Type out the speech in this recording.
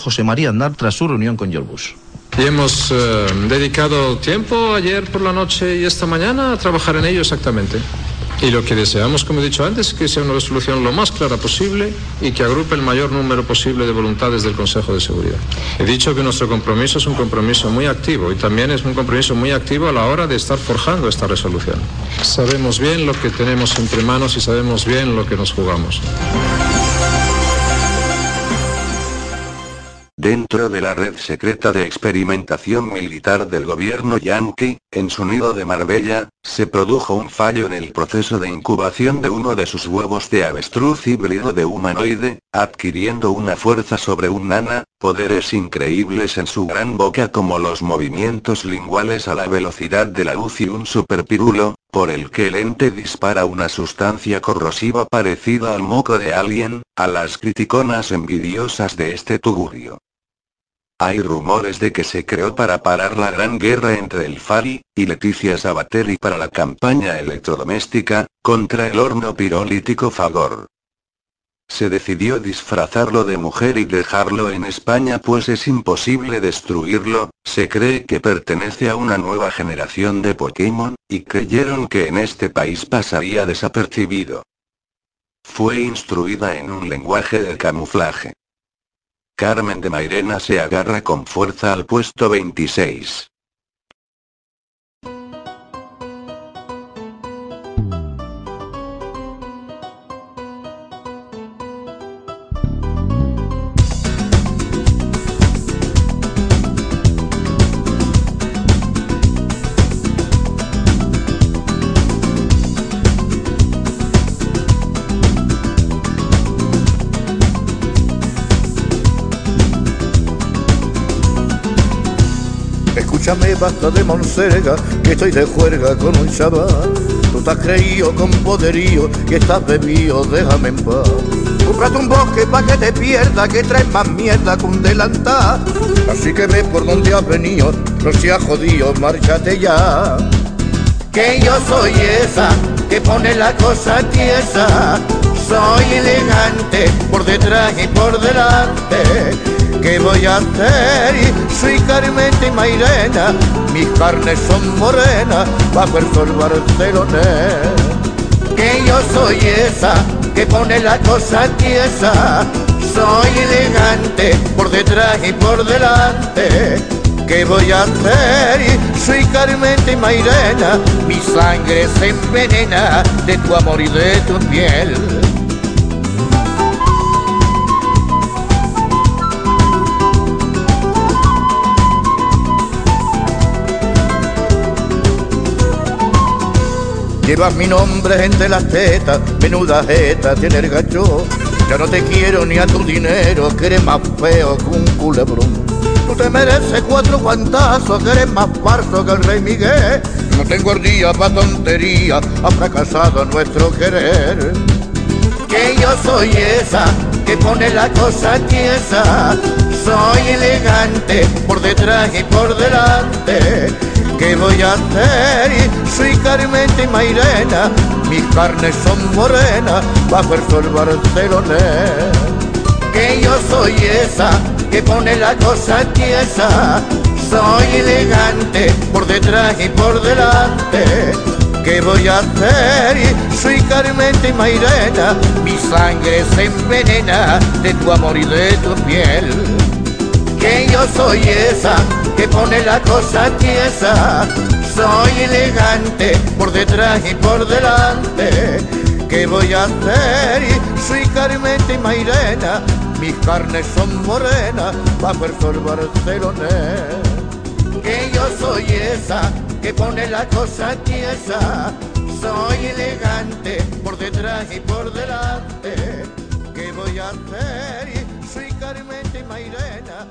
José María Andar tras su reunión con George Bush. Y hemos eh, dedicado tiempo ayer por la noche y esta mañana a trabajar en ello exactamente. Y lo que deseamos, como he dicho antes, es que sea una resolución lo más clara posible y que agrupe el mayor número posible de voluntades del Consejo de Seguridad. He dicho que nuestro compromiso es un compromiso muy activo y también es un compromiso muy activo a la hora de estar forjando esta resolución. Sabemos bien lo que tenemos entre manos y sabemos bien lo que nos jugamos. Dentro de la red secreta de experimentación militar del gobierno yanqui, en su nido de Marbella, se produjo un fallo en el proceso de incubación de uno de sus huevos de avestruz híbrido de humanoide, adquiriendo una fuerza sobre un nana, poderes increíbles en su gran boca como los movimientos linguales a la velocidad de la luz y un superpirulo, por el que el ente dispara una sustancia corrosiva parecida al moco de alguien, a las criticonas envidiosas de este tugurio. Hay rumores de que se creó para parar la gran guerra entre el Fari y Leticia Sabateri para la campaña electrodoméstica, contra el horno pirolítico Fagor. Se decidió disfrazarlo de mujer y dejarlo en España pues es imposible destruirlo, se cree que pertenece a una nueva generación de Pokémon, y creyeron que en este país pasaría desapercibido. Fue instruida en un lenguaje de camuflaje. Carmen de Mairena se agarra con fuerza al puesto 26. Escúchame, basta de monserga, que estoy de juerga con un chaval. Tú te has creído con poderío y estás bebido, déjame en paz. Cúmprate un bosque pa' que te pierda, que traes más mierda que un delantal. Así que ve por donde has venido, no seas jodido, márchate ya. Que yo soy esa, que pone la cosa tiesa. Soy elegante, por detrás y por delante ¿Qué voy a hacer? Soy Carmente y Mairena, mis carnes son morenas, bajo el sol barcelonés. Que yo soy esa, que pone la cosa tiesa, soy elegante, por detrás y por delante. ¿Qué voy a hacer? Soy Carmente y Mairena, mi sangre se envenena de tu amor y de tu piel. Llevas mi nombre entre las tetas, menuda jeta tiene el gacho. Ya no te quiero ni a tu dinero, que eres más feo que un culebrón. Tú te mereces cuatro guantazos, que eres más farso que el rey Miguel. No tengo ardilla pa' tontería, ha fracasado nuestro querer. Que yo soy esa, que pone la cosa tiesa. Soy elegante, por detrás y por delante ¿Qué voy a hacer? Soy Carmente y Mairena, mis carnes son morenas bajo el sol barcelonés. Que yo soy esa que pone la cosa tiesa, soy elegante por detrás y por delante. ¿Qué voy a hacer? Soy Carmente y Mairena, mi sangre se envenena de tu amor y de tu piel. Que yo soy esa que pone la cosa tiesa. Soy elegante por detrás y por delante. ¿Qué voy a hacer? Soy Carmente y Mairena. Mis carnes son morenas bajo el barcelonés. Que yo soy esa que pone la cosa tiesa. Soy elegante por detrás y por delante. ¿Qué voy a hacer? Soy Carmente y Mairena